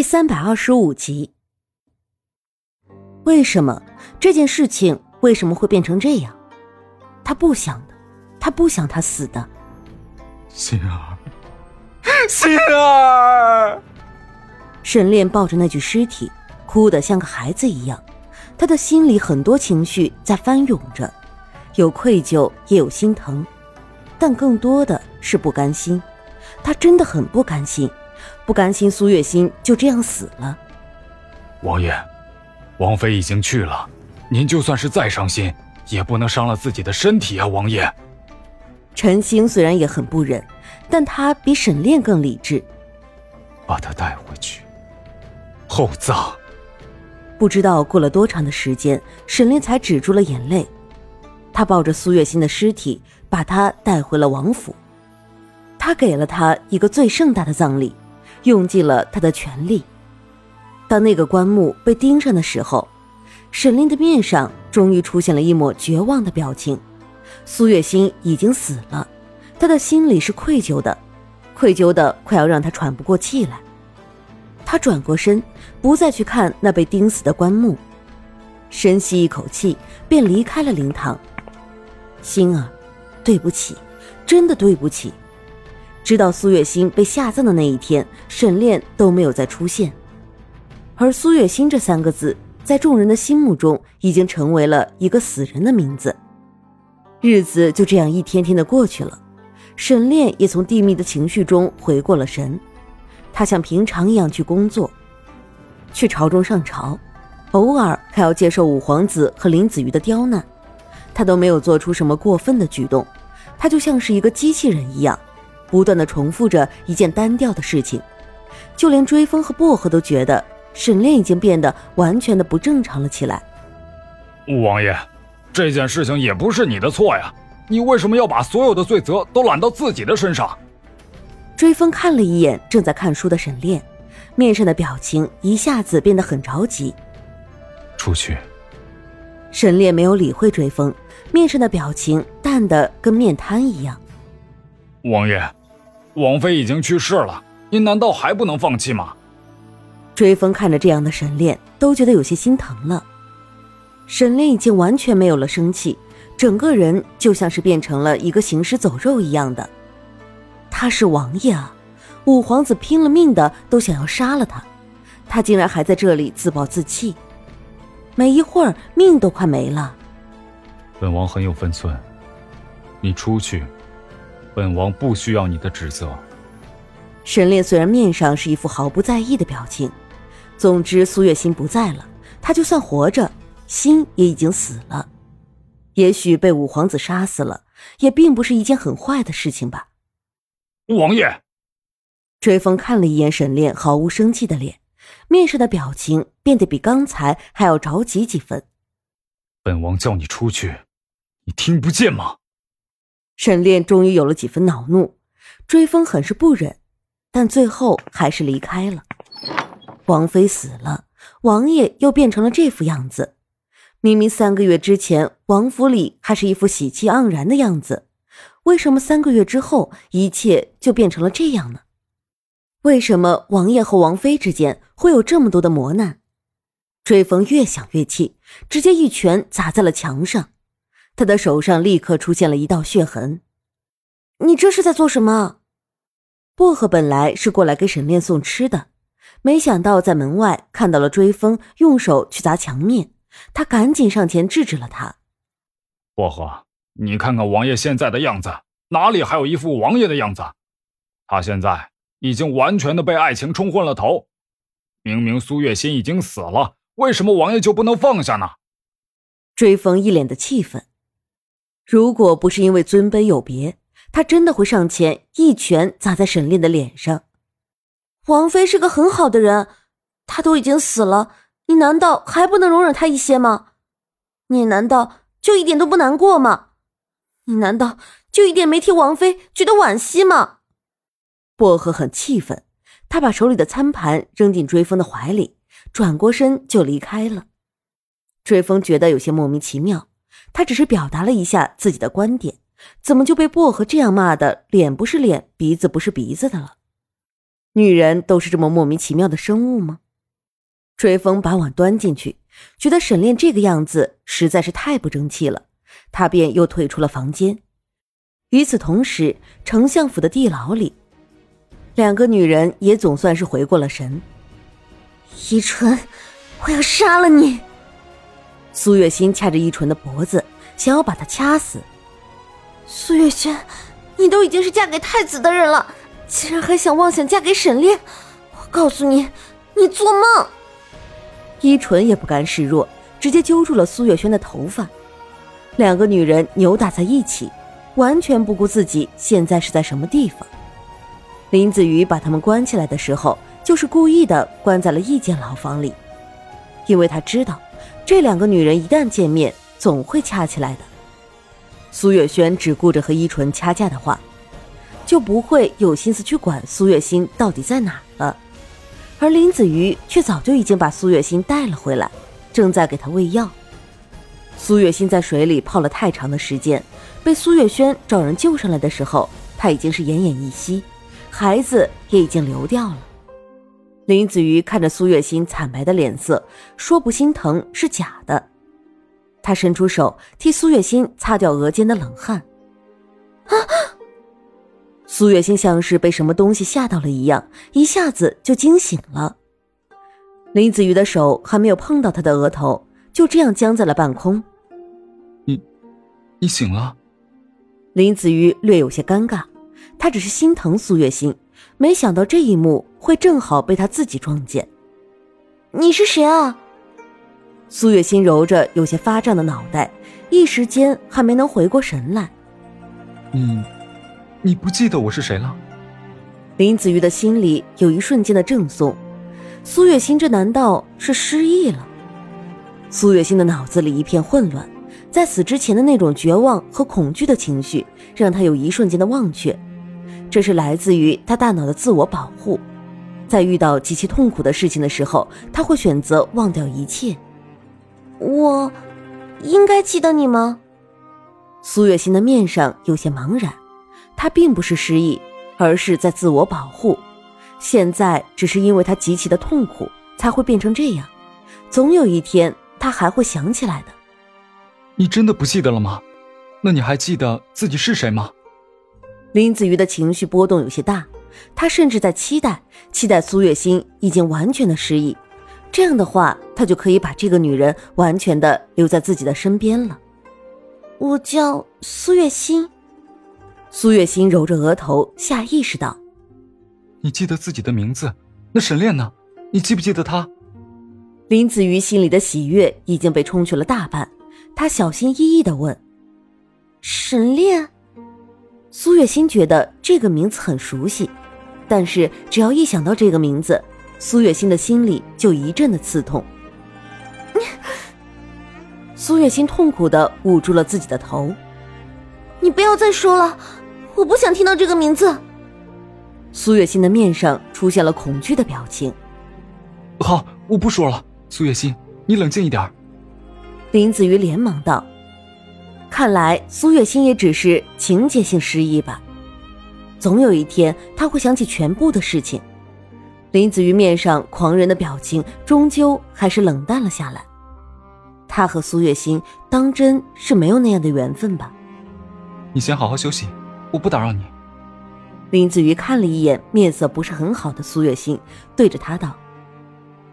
第三百二十五集，为什么这件事情为什么会变成这样？他不想的，他不想他死的。心儿，心儿，沈炼抱着那具尸体，哭得像个孩子一样。他的心里很多情绪在翻涌着，有愧疚，也有心疼，但更多的是不甘心。他真的很不甘心。不甘心苏月心就这样死了。王爷，王妃已经去了，您就算是再伤心，也不能伤了自己的身体啊！王爷。陈星虽然也很不忍，但他比沈炼更理智。把他带回去，厚葬。不知道过了多长的时间，沈炼才止住了眼泪。他抱着苏月心的尸体，把她带回了王府。他给了她一个最盛大的葬礼。用尽了他的全力。当那个棺木被钉上的时候，沈炼的面上终于出现了一抹绝望的表情。苏月心已经死了，他的心里是愧疚的，愧疚的快要让他喘不过气来。他转过身，不再去看那被钉死的棺木，深吸一口气，便离开了灵堂。心儿，对不起，真的对不起。直到苏月心被下葬的那一天，沈炼都没有再出现。而苏月心这三个字，在众人的心目中，已经成为了一个死人的名字。日子就这样一天天的过去了，沈炼也从低迷的情绪中回过了神。他像平常一样去工作，去朝中上朝，偶尔还要接受五皇子和林子瑜的刁难，他都没有做出什么过分的举动。他就像是一个机器人一样。不断的重复着一件单调的事情，就连追风和薄荷都觉得沈炼已经变得完全的不正常了起来。王爷，这件事情也不是你的错呀，你为什么要把所有的罪责都揽到自己的身上？追风看了一眼正在看书的沈炼，面上的表情一下子变得很着急。出去。沈炼没有理会追风，面上的表情淡的跟面瘫一样。王爷。王妃已经去世了，您难道还不能放弃吗？追风看着这样的沈炼，都觉得有些心疼了。沈炼已经完全没有了生气，整个人就像是变成了一个行尸走肉一样的。他是王爷啊，五皇子拼了命的都想要杀了他，他竟然还在这里自暴自弃，没一会儿命都快没了。本王很有分寸，你出去。本王不需要你的指责。沈炼虽然面上是一副毫不在意的表情，总之苏月心不在了，他就算活着，心也已经死了。也许被五皇子杀死了，也并不是一件很坏的事情吧。王爷，追风看了一眼沈炼毫无生气的脸，面上的表情变得比刚才还要着急几分。本王叫你出去，你听不见吗？沈炼终于有了几分恼怒，追风很是不忍，但最后还是离开了。王妃死了，王爷又变成了这副样子。明明三个月之前王府里还是一副喜气盎然的样子，为什么三个月之后一切就变成了这样呢？为什么王爷和王妃之间会有这么多的磨难？追风越想越气，直接一拳砸在了墙上。他的手上立刻出现了一道血痕，你这是在做什么？薄荷本来是过来给沈炼送吃的，没想到在门外看到了追风用手去砸墙面，他赶紧上前制止了他。薄荷，你看看王爷现在的样子，哪里还有一副王爷的样子？他现在已经完全的被爱情冲昏了头。明明苏月心已经死了，为什么王爷就不能放下呢？追风一脸的气愤。如果不是因为尊卑有别，他真的会上前一拳砸在沈炼的脸上。王妃是个很好的人，她都已经死了，你难道还不能容忍她一些吗？你难道就一点都不难过吗？你难道就一点没替王妃觉得惋惜吗？薄荷很气愤，他把手里的餐盘扔进追风的怀里，转过身就离开了。追风觉得有些莫名其妙。他只是表达了一下自己的观点，怎么就被薄荷这样骂的脸不是脸，鼻子不是鼻子的了？女人都是这么莫名其妙的生物吗？追风把碗端进去，觉得沈炼这个样子实在是太不争气了，他便又退出了房间。与此同时，丞相府的地牢里，两个女人也总算是回过了神。依纯，我要杀了你！苏月心掐着依纯的脖子，想要把她掐死。苏月轩，你都已经是嫁给太子的人了，竟然还想妄想嫁给沈炼！我告诉你，你做梦！依纯也不甘示弱，直接揪住了苏月轩的头发，两个女人扭打在一起，完全不顾自己现在是在什么地方。林子瑜把他们关起来的时候，就是故意的关在了一间牢房里，因为他知道，这两个女人一旦见面，总会掐起来的。苏月轩只顾着和依纯掐架的话，就不会有心思去管苏月心到底在哪了。而林子瑜却早就已经把苏月心带了回来，正在给她喂药。苏月心在水里泡了太长的时间，被苏月轩找人救上来的时候，她已经是奄奄一息，孩子也已经流掉了。林子瑜看着苏月心惨白的脸色，说不心疼是假的。他伸出手替苏月心擦掉额间的冷汗。啊！苏月心像是被什么东西吓到了一样，一下子就惊醒了。林子瑜的手还没有碰到她的额头，就这样僵在了半空。你，你醒了。林子瑜略有些尴尬，他只是心疼苏月心，没想到这一幕会正好被他自己撞见。你是谁啊？苏月心揉着有些发胀的脑袋，一时间还没能回过神来。你。你不记得我是谁了？林子瑜的心里有一瞬间的怔忪，苏月心这难道是失忆了？苏月心的脑子里一片混乱，在死之前的那种绝望和恐惧的情绪，让他有一瞬间的忘却，这是来自于他大脑的自我保护，在遇到极其痛苦的事情的时候，他会选择忘掉一切。我，应该记得你吗？苏月心的面上有些茫然。他并不是失忆，而是在自我保护。现在只是因为他极其的痛苦，才会变成这样。总有一天，他还会想起来的。你真的不记得了吗？那你还记得自己是谁吗？林子瑜的情绪波动有些大，他甚至在期待，期待苏月心已经完全的失忆，这样的话，他就可以把这个女人完全的留在自己的身边了。我叫苏月心。苏月心揉着额头，下意识道：“你记得自己的名字？那沈炼呢？你记不记得他？”林子瑜心里的喜悦已经被冲去了大半，他小心翼翼的问：“沈炼？”苏月心觉得这个名字很熟悉，但是只要一想到这个名字，苏月心的心里就一阵的刺痛。苏月心痛苦的捂住了自己的头：“你不要再说了。”我不想听到这个名字。苏月心的面上出现了恐惧的表情。好，我不说了。苏月心，你冷静一点。林子瑜连忙道：“看来苏月心也只是情节性失忆吧。总有一天他会想起全部的事情。”林子瑜面上狂人的表情终究还是冷淡了下来。他和苏月心当真是没有那样的缘分吧？你先好好休息。我不打扰你。林子瑜看了一眼面色不是很好的苏月心，对着他道。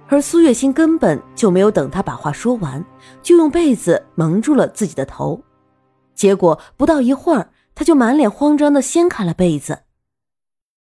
而苏月心根本就没有等他把话说完，就用被子蒙住了自己的头。结果不到一会儿，他就满脸慌张的掀开了被子。